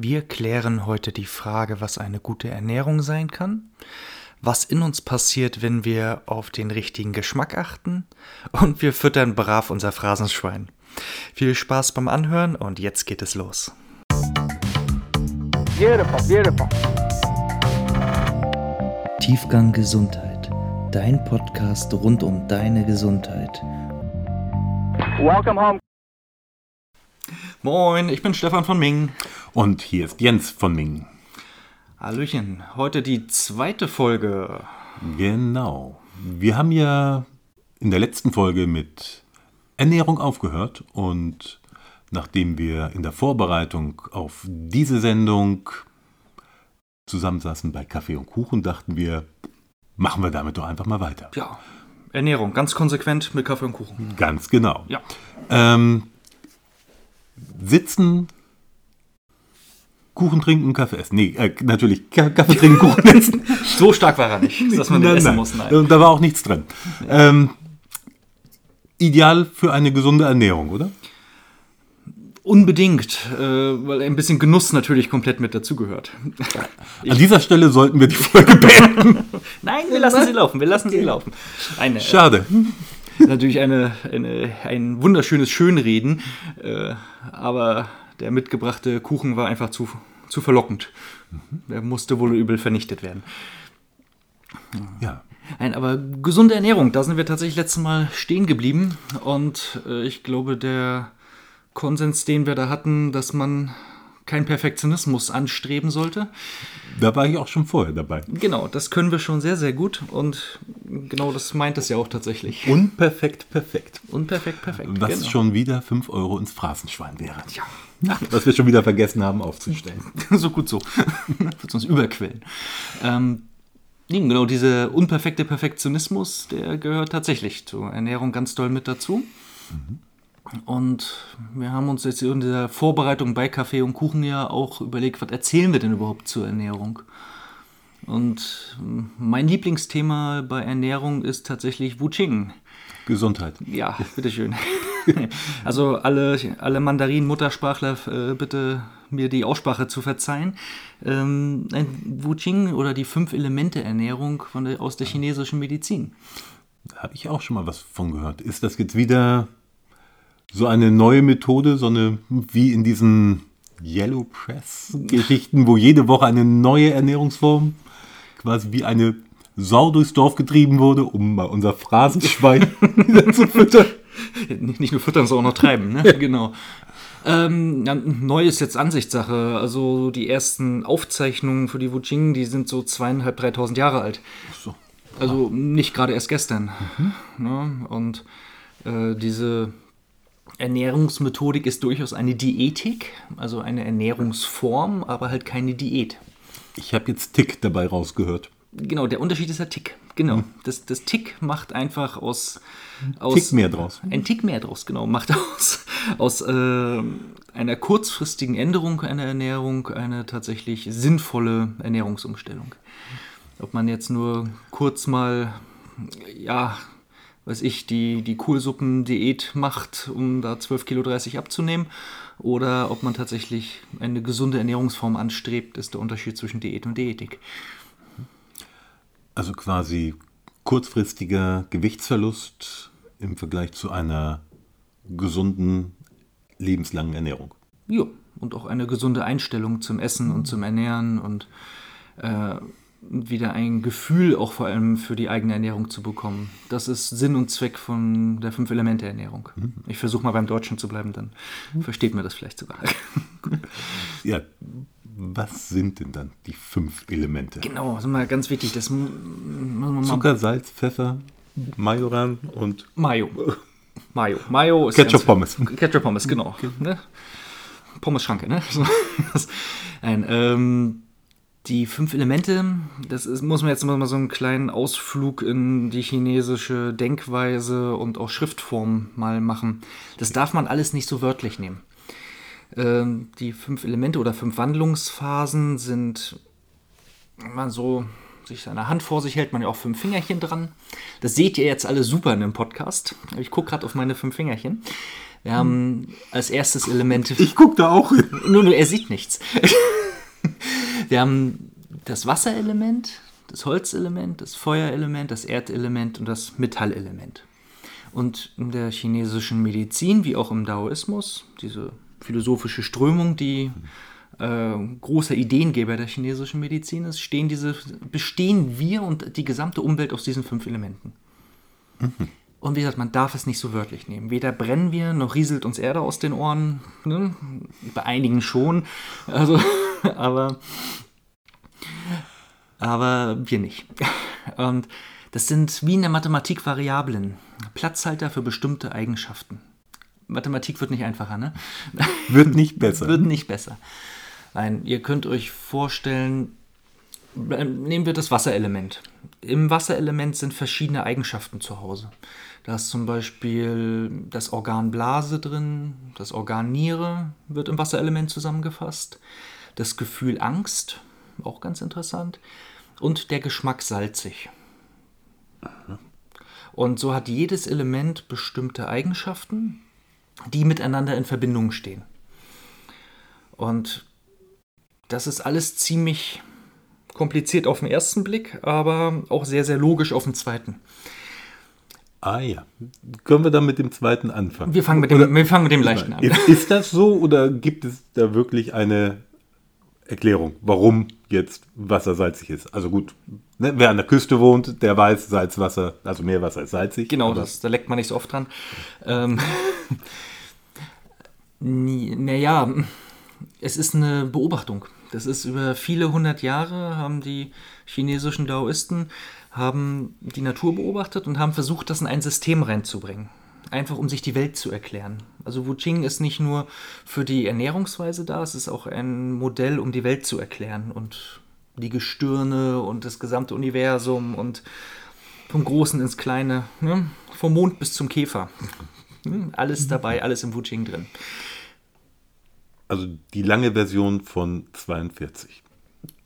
Wir klären heute die Frage, was eine gute Ernährung sein kann, was in uns passiert, wenn wir auf den richtigen Geschmack achten und wir füttern brav unser Phrasenschwein. Viel Spaß beim Anhören und jetzt geht es los. Beautiful, beautiful. Tiefgang Gesundheit, dein Podcast rund um deine Gesundheit. Welcome home. Moin, ich bin Stefan von Ming. Und hier ist Jens von Ming. Hallöchen, heute die zweite Folge. Genau. Wir haben ja in der letzten Folge mit Ernährung aufgehört und nachdem wir in der Vorbereitung auf diese Sendung zusammensaßen bei Kaffee und Kuchen, dachten wir, machen wir damit doch einfach mal weiter. Ja, Ernährung, ganz konsequent mit Kaffee und Kuchen. Ganz genau. Ja. Ähm, sitzen, Kuchen trinken, Kaffee essen. Nee, äh, natürlich Ka- Kaffee trinken, Kuchen essen. So stark war er nicht, dass man Nein, essen nein. muss. Nein. Und Da war auch nichts drin. Ähm, ideal für eine gesunde Ernährung, oder? Unbedingt, äh, weil ein bisschen Genuss natürlich komplett mit dazugehört. An dieser Stelle sollten wir die Folge beenden. Nein, wir lassen sie laufen, wir lassen sie laufen. Eine, Schade. natürlich eine, eine, ein wunderschönes Schönreden, äh, aber der mitgebrachte Kuchen war einfach zu, zu verlockend. Der musste wohl übel vernichtet werden. Ja. Nein, aber gesunde Ernährung, da sind wir tatsächlich letztes Mal stehen geblieben. Und äh, ich glaube, der Konsens, den wir da hatten, dass man keinen Perfektionismus anstreben sollte. Da war ich auch schon vorher dabei. Genau, das können wir schon sehr, sehr gut. Und genau das meint es ja auch tatsächlich. Unperfekt, perfekt. Unperfekt, perfekt. Was genau. schon wieder 5 Euro ins Phrasenschwein wäre. Ja, Was wir schon wieder vergessen haben aufzustellen. so gut so. Wird uns überquellen. Ähm, genau, dieser unperfekte Perfektionismus, der gehört tatsächlich zur Ernährung ganz doll mit dazu. Und wir haben uns jetzt in der Vorbereitung bei Kaffee und Kuchen ja auch überlegt, was erzählen wir denn überhaupt zur Ernährung? Und ähm, mein Lieblingsthema bei Ernährung ist tatsächlich Wuching. Gesundheit. Ja, bitteschön. also alle, alle Mandarin-Muttersprachler äh, bitte mir die Aussprache zu verzeihen. Ähm, Wuqing oder die Fünf-Elemente-Ernährung von der, aus der chinesischen Medizin. Da habe ich auch schon mal was von gehört. Ist das jetzt wieder so eine neue Methode, so eine wie in diesen Yellow Press-Geschichten, wo jede Woche eine neue Ernährungsform quasi wie eine Sau durchs Dorf getrieben wurde, um mal unser Phrasenschwein wieder zu füttern. Nicht nur füttern, sondern auch noch treiben, ne? Genau. Ähm, ja, neu ist jetzt Ansichtssache. Also die ersten Aufzeichnungen für die Wuqing, die sind so zweieinhalb, dreitausend Jahre alt. So. Also nicht gerade erst gestern. Ne? Und äh, diese Ernährungsmethodik ist durchaus eine Diätik, also eine Ernährungsform, aber halt keine Diät. Ich habe jetzt Tick dabei rausgehört. Genau, der Unterschied ist der Tick. Genau. Das, das Tick macht einfach aus. aus Tick mehr draus. Ein Tick mehr draus, genau. Macht aus, aus äh, einer kurzfristigen Änderung einer Ernährung eine tatsächlich sinnvolle Ernährungsumstellung. Ob man jetzt nur kurz mal, ja, weiß ich, die, die Kohlsuppen-Diät macht, um da 12 Kilo 30 abzunehmen, oder ob man tatsächlich eine gesunde Ernährungsform anstrebt, ist der Unterschied zwischen Diät und Diätik. Also quasi kurzfristiger Gewichtsverlust im Vergleich zu einer gesunden, lebenslangen Ernährung. Ja, und auch eine gesunde Einstellung zum Essen und zum Ernähren und äh, wieder ein Gefühl auch vor allem für die eigene Ernährung zu bekommen. Das ist Sinn und Zweck von der Fünf-Elemente-Ernährung. Ich versuche mal beim Deutschen zu bleiben, dann versteht mir das vielleicht sogar. Ja, was sind denn dann die fünf Elemente? genau, das ist mal ganz wichtig. Das Zucker, Salz, Pfeffer, Majoran und Mayo. Mayo. Mayo ist Ketchup Pommes. Ketchup Pommes, genau. Ne? Pommes Schranke, ne? So, das, nein, ähm, die fünf Elemente, das ist, muss man jetzt mal so einen kleinen Ausflug in die chinesische Denkweise und auch Schriftform mal machen. Das darf man alles nicht so wörtlich nehmen. Ähm, die fünf Elemente oder fünf Wandlungsphasen sind, wenn man so sich seine Hand vor sich hält, man ja auch fünf Fingerchen dran. Das seht ihr jetzt alle super in dem Podcast. Ich gucke gerade auf meine fünf Fingerchen. Wir haben als erstes Element. Ich gucke da auch hin. Nur, nur er sieht nichts. Wir haben das Wasserelement, das Holzelement, das Feuerelement, das Erdelement und das Metallelement. Und in der chinesischen Medizin, wie auch im Daoismus, diese philosophische Strömung, die äh, großer Ideengeber der chinesischen Medizin ist, stehen diese, bestehen wir und die gesamte Umwelt aus diesen fünf Elementen. Und wie gesagt, man darf es nicht so wörtlich nehmen. Weder brennen wir, noch rieselt uns Erde aus den Ohren. Ne? Bei einigen schon. Also, aber, aber wir nicht. Und das sind wie in der Mathematik Variablen. Platzhalter für bestimmte Eigenschaften. Mathematik wird nicht einfacher, ne? Wird nicht besser. Wird nicht besser. Nein, ihr könnt euch vorstellen, nehmen wir das Wasserelement. Im Wasserelement sind verschiedene Eigenschaften zu Hause. Da ist zum Beispiel das Organ Blase drin, das Organ Niere wird im Wasserelement zusammengefasst, das Gefühl Angst, auch ganz interessant, und der Geschmack salzig. Und so hat jedes Element bestimmte Eigenschaften, die miteinander in Verbindung stehen. Und das ist alles ziemlich kompliziert auf den ersten Blick, aber auch sehr, sehr logisch auf den zweiten. Ah ja. Können wir dann mit dem zweiten anfangen? Wir fangen mit dem, wir fangen mit dem leichten an. Ist das so oder gibt es da wirklich eine Erklärung, warum jetzt Wasser salzig ist? Also gut, ne, wer an der Küste wohnt, der weiß, Salzwasser, also Meerwasser ist salzig. Genau, das, da leckt man nicht so oft dran. Ähm, naja, es ist eine Beobachtung. Das ist über viele hundert Jahre haben die chinesischen Daoisten haben die Natur beobachtet und haben versucht, das in ein System reinzubringen. Einfach um sich die Welt zu erklären. Also Wu Qing ist nicht nur für die Ernährungsweise da, es ist auch ein Modell, um die Welt zu erklären und die Gestirne und das gesamte Universum und vom Großen ins Kleine, ne? vom Mond bis zum Käfer. Hm, Alles dabei, alles im Wu Qing drin. Also die lange Version von 42.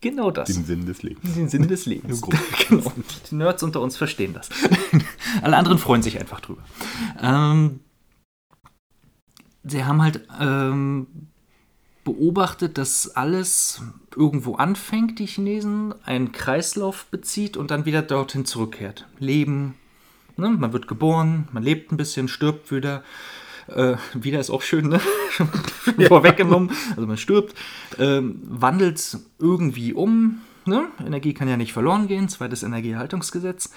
Genau das. Den Sinn des Lebens. Den Sinn des Lebens. Genau. Die Nerds unter uns verstehen das. Alle anderen freuen sich einfach drüber. Ähm, sie haben halt ähm, beobachtet, dass alles irgendwo anfängt, die Chinesen, einen Kreislauf bezieht und dann wieder dorthin zurückkehrt. Leben, ne? man wird geboren, man lebt ein bisschen, stirbt wieder. Äh, wieder ist auch schön, ne? Schon Vorweggenommen. Also man stirbt, ähm, wandelt irgendwie um. Ne? Energie kann ja nicht verloren gehen, zweites Energieerhaltungsgesetz.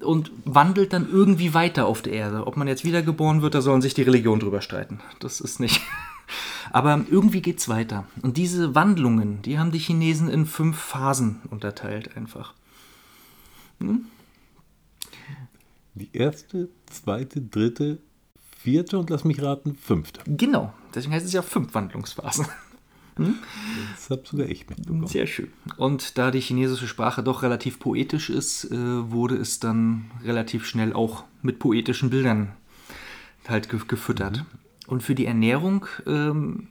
Und wandelt dann irgendwie weiter auf der Erde. Ob man jetzt wiedergeboren wird, da sollen sich die Religionen drüber streiten. Das ist nicht. Aber irgendwie geht's weiter. Und diese Wandlungen, die haben die Chinesen in fünf Phasen unterteilt einfach. Die erste, zweite, dritte, vierte und lass mich raten, fünfte. Genau. Deswegen heißt es ja fünf Wandlungsphasen. Das habe sogar ich mitbekommen. Sehr schön. Und da die chinesische Sprache doch relativ poetisch ist, äh, wurde es dann relativ schnell auch mit poetischen Bildern halt ge gefüttert. Und für die Ernährung ähm,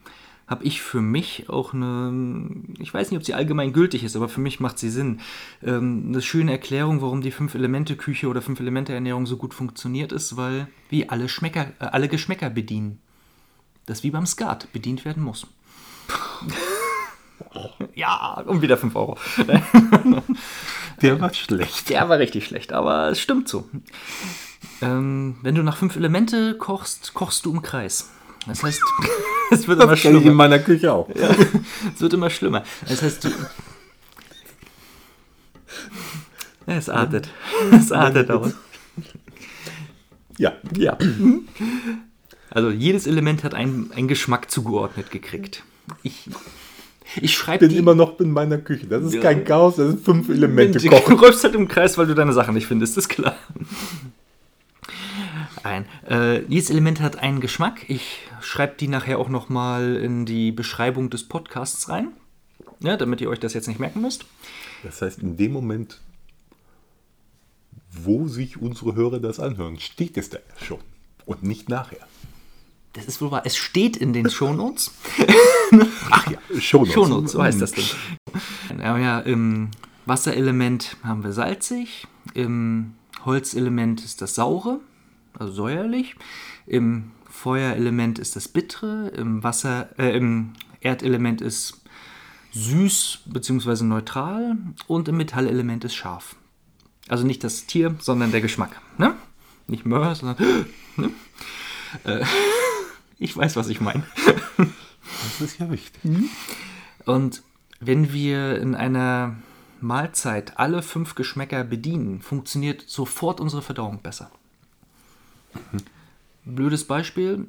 habe ich für mich auch eine, ich weiß nicht, ob sie allgemein gültig ist, aber für mich macht sie Sinn, ähm, eine schöne Erklärung, warum die Fünf-Elemente-Küche oder Fünf-Elemente-Ernährung so gut funktioniert ist, weil wir alle, Schmecker, äh, alle Geschmäcker bedienen. Das wie beim Skat bedient werden muss. Ja, und wieder 5 Euro. Der war schlecht. Der war richtig schlecht, aber es stimmt so. Ähm, wenn du nach fünf Elemente kochst, kochst du im Kreis. Das heißt, es wird immer Das kenne ich in schlimmer. meiner Küche auch. Es wird immer schlimmer. Das heißt, du. Ja, es artet. Es artet aus. Ja. Ja. Also jedes Element hat einen, einen Geschmack zugeordnet gekriegt. Ich, ich schreibe bin immer noch in meiner Küche. Das ist Ja. kein Chaos, das sind fünf Elemente Du kochen. halt im Kreis, weil du deine Sachen nicht findest, ist klar. Ein. Äh, jedes Element hat einen Geschmack. Ich schreibe die nachher auch nochmal in die Beschreibung des Podcasts rein, ja, damit ihr euch das jetzt nicht merken müsst. Das heißt, in dem Moment, wo sich unsere Hörer das anhören, steht es da schon. Und nicht nachher. Das ist wohl wahr. Es steht in den Shownotes. Ach ja, Shownotes. Shownotes, so heißt das Ding. Ja, ja, Im Wasserelement haben wir salzig, im Holzelement ist das saure, also säuerlich, im Feuerelement ist das Bittere, im Wasser, äh, im Erdelement ist süß bzw. neutral und im Metallelement ist scharf. Also nicht das Tier, sondern der Geschmack. Ne? Nicht Mör, sondern. Ne? Äh, ich weiß, was ich meine. Das ist ja wichtig. Und wenn wir in einer Mahlzeit alle fünf Geschmäcker bedienen, funktioniert sofort unsere Verdauung besser. Blödes Beispiel,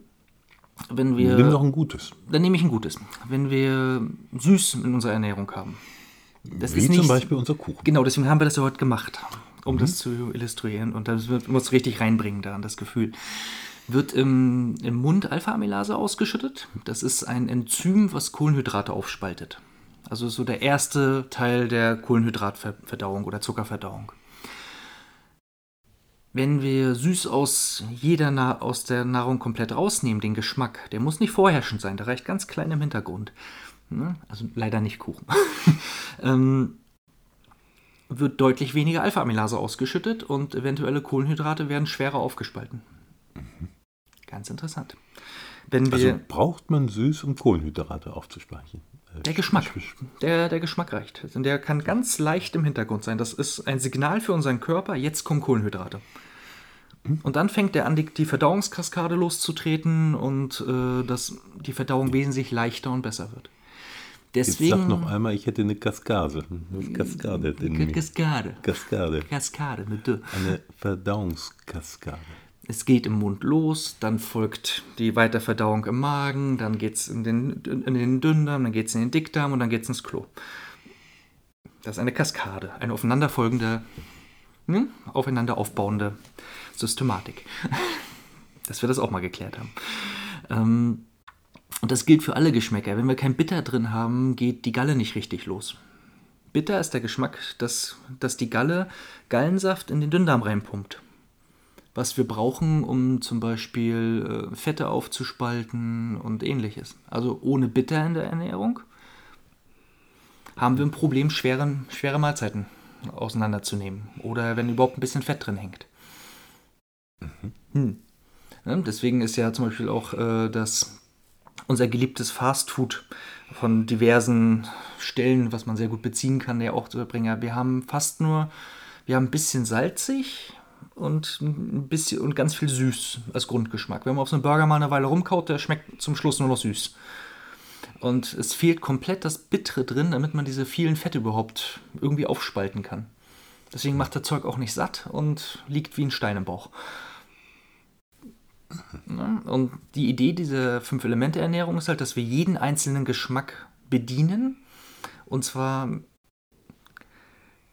wenn wir. Nimm doch ein gutes. Dann nehme ich ein gutes. Wenn wir süß in unserer Ernährung haben. Das Wie zum Beispiel unser Kuchen. Genau, deswegen haben wir das ja heute gemacht, um das zu illustrieren. Und das wird- muss richtig reinbringen da, das Gefühl. Wird im, im Mund Alpha-Amylase ausgeschüttet. Das ist ein Enzym, was Kohlenhydrate aufspaltet. Also so der erste Teil der Kohlenhydratverdauung oder Zuckerverdauung. Wenn wir süß aus jeder Na aus der Nahrung komplett rausnehmen, den Geschmack, der muss nicht vorherrschend sein, der reicht ganz klein im Hintergrund. Ne? Also leider nicht Kuchen. ähm, wird deutlich weniger Alpha-Amylase ausgeschüttet und eventuelle Kohlenhydrate werden schwerer aufgespalten. Ganz interessant. Wenn wir, Also braucht man süß, um Kohlenhydrate aufzuspeichern. Äh, der Geschmack, sch- der, der Geschmack reicht. Und der kann ganz leicht im Hintergrund sein. Das ist ein Signal für unseren Körper, jetzt kommen Kohlenhydrate. Und dann fängt er an, die, Verdauungskaskade loszutreten und äh, dass die Verdauung wesentlich leichter und besser wird. Jetzt Deswegen. sag noch einmal, ich hätte eine Kaskade. Eine Kaskade. in. Kaskade. Kaskade. Kaskade mit D. Eine Verdauungskaskade. Es geht im Mund los, dann folgt die Weiterverdauung im Magen, dann geht es in den, in den Dünndarm, dann geht es in den Dickdarm und dann geht es ins Klo. Das ist eine Kaskade, eine aufeinanderfolgende, ne, aufeinander aufbauende Systematik. Dass wir das auch mal geklärt haben. Ähm, und das gilt für alle Geschmäcker. Wenn wir kein Bitter drin haben, geht die Galle nicht richtig los. Bitter ist der Geschmack, dass, dass die Galle Gallensaft in den Dünndarm reinpumpt was wir brauchen, um zum Beispiel äh, Fette aufzuspalten und ähnliches. Also ohne Bitter in der Ernährung haben wir ein Problem, schwere, schwere Mahlzeiten auseinanderzunehmen. Oder wenn überhaupt ein bisschen Fett drin hängt. Hm. Ja, deswegen ist ja zum Beispiel auch äh, das unser geliebtes Fastfood von diversen Stellen, was man sehr gut beziehen kann, der auch zu bringen. Wir haben fast nur, wir haben ein bisschen salzig und ein bisschen und ganz viel süß als Grundgeschmack. Wenn man auf so einen Burger mal eine Weile rumkaut, der schmeckt zum Schluss nur noch süß. Und es fehlt komplett das Bittere drin, damit man diese vielen Fette überhaupt irgendwie aufspalten kann. Deswegen macht das Zeug auch nicht satt und liegt wie ein Stein im Bauch. Ja, und die Idee dieser Fünf-Elemente-Ernährung ist halt, dass wir jeden einzelnen Geschmack bedienen. Und zwar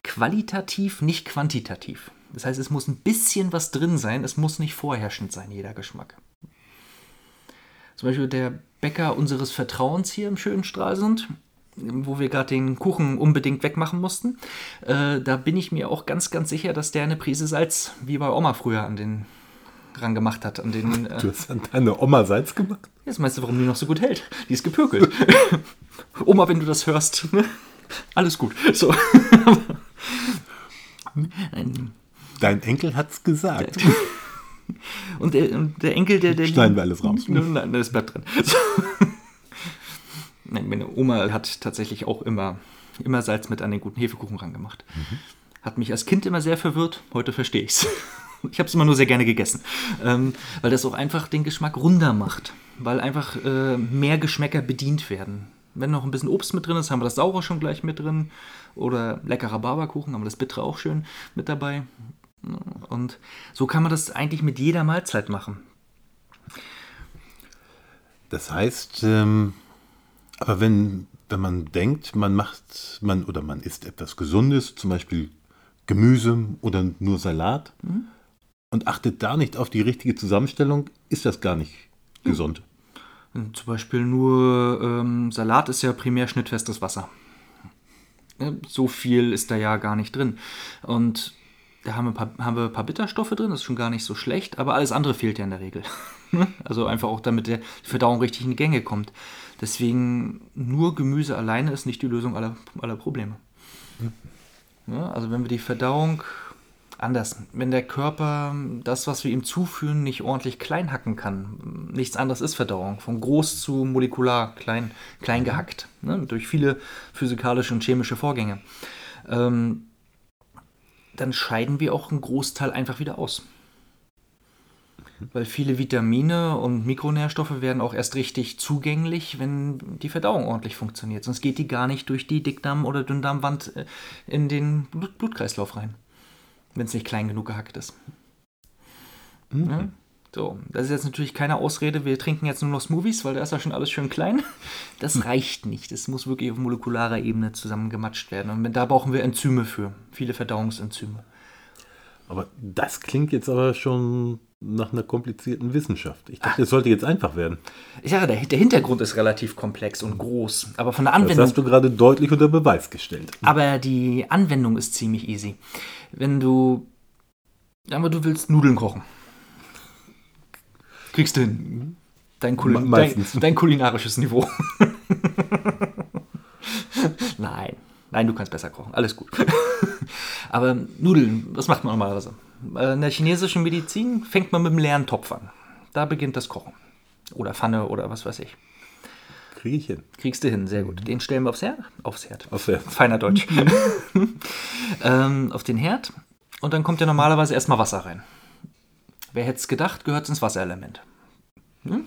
qualitativ, nicht quantitativ. Das heißt, es muss ein bisschen was drin sein, es muss nicht vorherrschend sein, jeder Geschmack. Zum Beispiel der Bäcker unseres Vertrauens hier im schönen Stralsund, wo wir gerade den Kuchen unbedingt wegmachen mussten, äh, da bin ich mir auch ganz, ganz sicher, dass der eine Prise Salz, wie bei Oma früher, an den ran gemacht hat. An den, äh, Du hast an deine Oma Salz gemacht? Jetzt meinst du, warum die noch so gut hält? Die ist gepökelt. Oma, wenn du das hörst, alles gut. So. Nein. Dein Enkel hat's gesagt. Und der, und der Enkel, der. der Schneiden wir alles raus. Nein, nein, das bleibt drin. So. Nein, meine Oma hat tatsächlich auch immer, immer Salz mit an den guten Hefekuchen rangemacht. Hat mich als Kind immer sehr verwirrt, heute verstehe ich's. Ich habe es immer nur sehr gerne gegessen, ähm, weil das auch einfach den Geschmack runder macht, weil einfach äh, mehr Geschmäcker bedient werden. Wenn noch ein bisschen Obst mit drin ist, haben wir das Saure schon gleich mit drin. Oder leckerer Barberkuchen, haben wir das Bittere auch schön mit dabei. Und so kann man das eigentlich mit jeder Mahlzeit machen. Das heißt, ähm, aber wenn, wenn man denkt, man macht, man oder man isst etwas Gesundes, zum Beispiel Gemüse oder nur Salat, und achtet da nicht auf die richtige Zusammenstellung, ist das gar nicht gesund. Zum Beispiel nur ähm, Salat ist ja primär schnittfestes Wasser. So viel ist da ja gar nicht drin. Und da haben wir, ein paar, haben wir ein paar Bitterstoffe drin, das ist schon gar nicht so schlecht, aber alles andere fehlt ja in der Regel. also einfach auch, damit der die Verdauung richtig in die Gänge kommt. Deswegen nur Gemüse alleine ist nicht die Lösung aller, aller Probleme. Ja, also wenn wir die Verdauung anders. Wenn der Körper das, was wir ihm zuführen, nicht ordentlich klein hacken kann, nichts anderes ist Verdauung, von groß zu molekular klein, klein gehackt, ne? durch viele physikalische und chemische Vorgänge, ähm, dann scheiden wir auch einen Großteil einfach wieder aus. Weil viele Vitamine und Mikronährstoffe werden auch erst richtig zugänglich, wenn die Verdauung ordentlich funktioniert. Sonst geht die gar nicht durch die Dickdarm- oder Dünndarmwand äh, in den Blut Blutkreislauf rein wenn es nicht klein genug gehackt ist. Mhm. Ja? So, das ist jetzt natürlich keine Ausrede, wir trinken jetzt nur noch Smoothies, weil da ist ja schon alles schön klein. Das hm. reicht nicht. Das muss wirklich auf molekularer Ebene zusammengematscht werden. Und da brauchen wir Enzyme für, viele Verdauungsenzyme. Aber das klingt jetzt aber schon nach einer komplizierten Wissenschaft. Ich dachte, es sollte jetzt einfach werden. Ja, der, der, Hintergrund ist relativ komplex und groß. Aber von der Anwendung. Das hast du gerade deutlich unter Beweis gestellt. Aber die Anwendung ist ziemlich easy. Wenn du. Aber du willst Nudeln kochen. Kriegst du hin. Dein, Kul dein, dein kulinarisches Niveau. Nein. Nein, du kannst besser kochen. Alles gut. Aber Nudeln, was macht man normalerweise? Äh, in der chinesischen Medizin fängt man mit einem leeren Topf an. Da beginnt das Kochen. Oder Pfanne oder was weiß ich. Kriege ich hin. Kriegst du hin, sehr gut. Den stellen wir aufs Herd. Aufs Herd. Aufs Herd. Feiner Deutsch. ähm, auf den Herd. Und dann kommt ja normalerweise erstmal Wasser rein. Wer hätte es gedacht, gehört ins Wasserelement. Hm?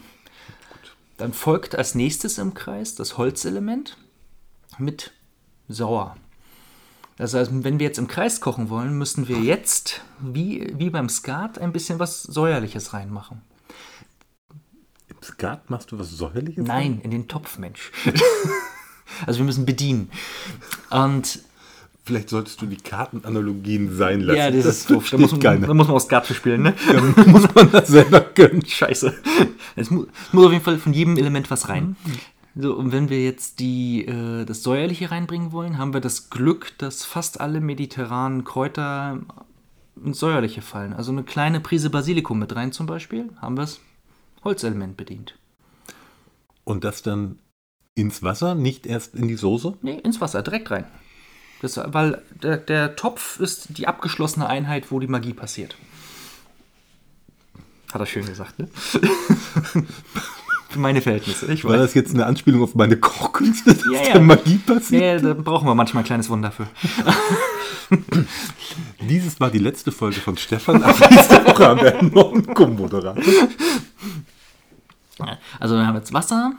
Dann folgt als nächstes im Kreis das Holzelement mit sauer. Das heißt, wenn wir jetzt im Kreis kochen wollen, müssen wir jetzt, wie, wie beim Skat, ein bisschen was Säuerliches reinmachen. Im Skat machst du was Säuerliches? Nein, rein? in den Topf, Mensch. also wir müssen bedienen. Und Vielleicht solltest du die Kartenanalogien sein lassen. Ja, das, das ist doof. Da muss, man, da muss man auch Skat spielen, ne? Da muss man das selber können. Scheiße. Es muss, muss auf jeden Fall von jedem Element was rein. Mhm. So, und wenn wir jetzt die, äh, das Säuerliche reinbringen wollen, haben wir das Glück, dass fast alle mediterranen Kräuter ins Säuerliche fallen. Also eine kleine Prise Basilikum mit rein zum Beispiel, haben wir das Holzelement bedient. Und das dann ins Wasser, nicht erst in die Soße? Nee, ins Wasser, direkt rein. Das, weil der, der Topf ist die abgeschlossene Einheit, wo die Magie passiert. Hat er schön gesagt, ne? Für meine Verhältnisse. Ich War das jetzt eine Anspielung auf meine Kochkünste, dass ja, ja. Magie passiert? Ja, da brauchen wir manchmal ein kleines Wunder für. Dieses war die letzte Folge von Stefan. Ab nächste Woche haben wir einen neuen Co-Moderator. Also wir haben jetzt Wasser,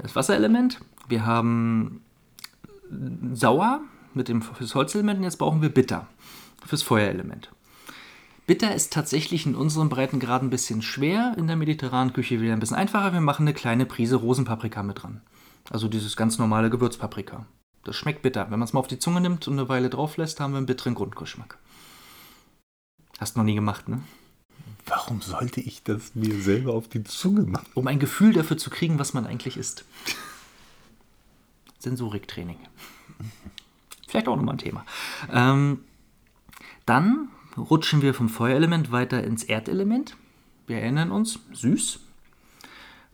das Wasserelement. Wir haben Sauer mit dem fürs Holzelement und jetzt brauchen wir Bitter fürs Feuerelement. Bitter ist tatsächlich in unseren Breitengraden ein bisschen schwer, in der mediterranen Küche wieder ein bisschen einfacher. Wir machen eine kleine Prise Rosenpaprika mit dran. Also dieses ganz normale Gewürzpaprika. Das schmeckt bitter. Wenn man es mal auf die Zunge nimmt und eine Weile drauf lässt, haben wir einen bitteren Grundgeschmack. Hast du noch nie gemacht, ne? Warum sollte ich das mir selber auf die Zunge machen? Um ein Gefühl dafür zu kriegen, was man eigentlich isst. Sensoriktraining. Vielleicht auch nochmal ein Thema. Ähm, dann rutschen wir vom Feuerelement weiter ins Erdelement. Wir erinnern uns, süß.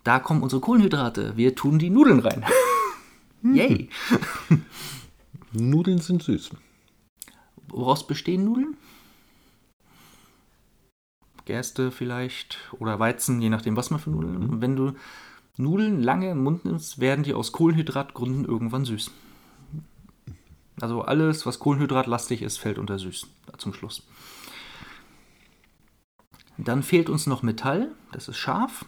Da kommen unsere Kohlenhydrate. Wir tun die Nudeln rein. Yay! Nudeln sind süß. Woraus bestehen Nudeln? Gerste vielleicht oder Weizen, je nachdem, was man für Nudeln. Mhm. Wenn du Nudeln lange im Mund nimmst, werden die aus Kohlenhydratgründen irgendwann süß. Also alles, was kohlenhydratlastig ist, fällt unter süß zum Schluss. Dann fehlt uns noch Metall, das ist scharf.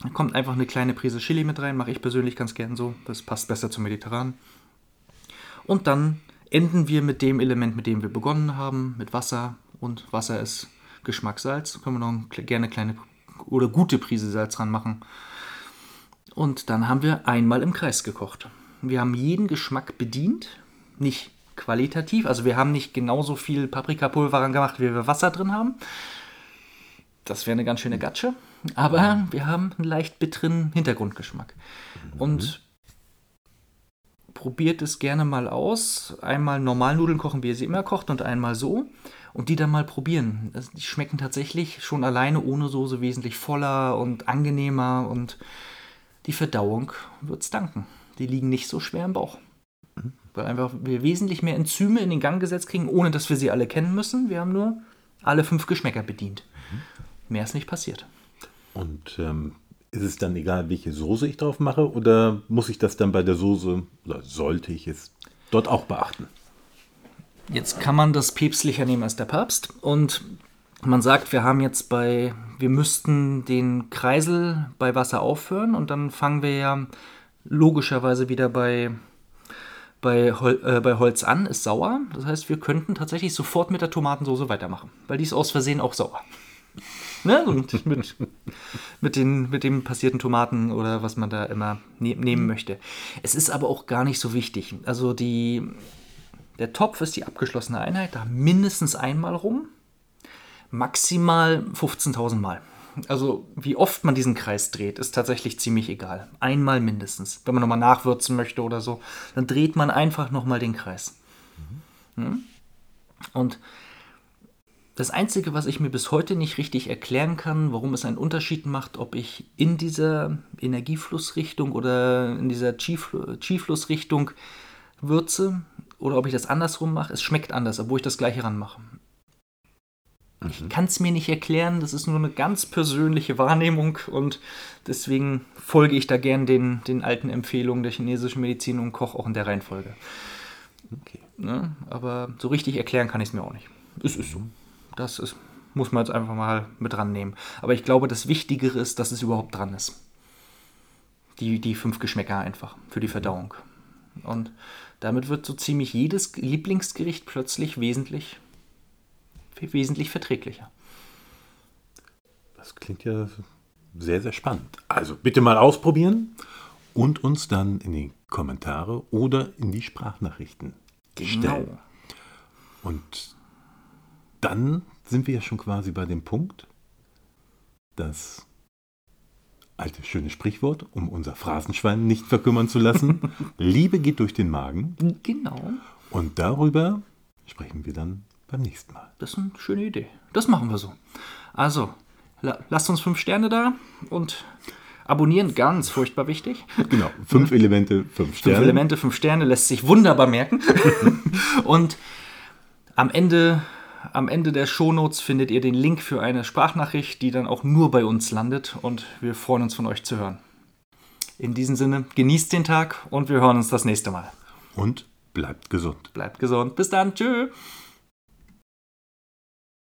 Da kommt einfach eine kleine Prise Chili mit rein, mache ich persönlich ganz gern so. Das passt besser zum Mediterran. Und dann enden wir mit dem Element, mit dem wir begonnen haben, mit Wasser. Und Wasser ist Geschmackssalz. Können wir noch gerne eine kleine oder gute Prise Salz dran machen. Und dann haben wir einmal im Kreis gekocht. Wir haben jeden Geschmack bedient, nicht qualitativ. Also wir haben nicht genauso viel Paprikapulver gemacht, wie wir Wasser drin haben. Das wäre eine ganz schöne Gatsche. Aber wir haben einen leicht bitteren Hintergrundgeschmack. Mhm. Und probiert es gerne mal aus. Einmal normal Nudeln kochen, wie ihr sie immer kocht, und einmal so. Und die dann mal probieren. Die schmecken tatsächlich schon alleine ohne Soße wesentlich voller und angenehmer. Und die Verdauung wird es danken. Die liegen nicht so schwer im Bauch. Weil einfach wir wesentlich mehr Enzyme in den Gang gesetzt kriegen, ohne dass wir sie alle kennen müssen. Wir haben nur alle fünf Geschmäcker bedient. Mehr ist nicht passiert. Und ähm, ist es dann egal, welche Soße ich drauf mache oder muss ich das dann bei der Soße oder sollte ich es dort auch beachten? Jetzt kann man das päpstlicher nehmen als der Papst und man sagt, wir haben jetzt bei, wir müssten den Kreisel bei Wasser aufhören und dann fangen wir ja logischerweise wieder bei, bei, Hol äh, bei Holz an, ist sauer. Das heißt, wir könnten tatsächlich sofort mit der Tomatensauce weitermachen, weil die ist aus Versehen auch sauer. Ne? Und mit, mit, den, mit dem passierten Tomaten oder was man da immer ne nehmen möchte. Es ist aber auch gar nicht so wichtig. Also die, der Topf ist die abgeschlossene Einheit, da mindestens einmal rum, maximal 15.000 Mal. Also wie oft man diesen Kreis dreht, ist tatsächlich ziemlich egal. Einmal mindestens. Wenn man nochmal nachwürzen möchte oder so, dann dreht man einfach nochmal den Kreis. Mhm. Und das Einzige, was ich mir bis heute nicht richtig erklären kann, warum es einen Unterschied macht, ob ich in dieser Energieflussrichtung oder in dieser Chi-Flussrichtung würze oder ob ich das andersrum mache, es schmeckt anders, obwohl ich das gleiche ranmache. Ich kann es mir nicht erklären, das ist nur eine ganz persönliche Wahrnehmung und deswegen folge ich da gern den, den alten Empfehlungen der chinesischen Medizin und Koch auch in der Reihenfolge. Okay. Ne? Aber so richtig erklären kann ich es mir auch nicht. Es ist so. Das ist, muss man jetzt einfach mal mit dran nehmen. Aber ich glaube, das Wichtigere ist, dass es überhaupt dran ist. Die, die fünf Geschmäcker einfach für die Verdauung. Und damit wird so ziemlich jedes Lieblingsgericht plötzlich wesentlich, wesentlich verträglicher. Das klingt ja sehr, sehr spannend. Also bitte mal ausprobieren und uns dann in die Kommentare oder in die Sprachnachrichten stellen. Und dann sind wir ja schon quasi bei dem Punkt, das alte schöne Sprichwort, um unser Phrasenschwein nicht verkümmern zu lassen. Liebe geht durch den Magen. Genau. Und darüber sprechen wir dann beim nächsten Mal. Das ist eine schöne Idee. Das machen wir so. Also, la lasst uns fünf Sterne da und abonnieren, ganz furchtbar wichtig. Genau, fünf Elemente, fünf Sterne. Fünf Elemente, fünf Sterne, lässt sich wunderbar merken. und am Ende, am Ende der Shownotes findet ihr den Link für eine Sprachnachricht, die dann auch nur bei uns landet und wir freuen uns von euch zu hören. In diesem Sinne, genießt den Tag und wir hören uns das nächste Mal. Und bleibt gesund. Bleibt gesund. Bis dann. Tschüss.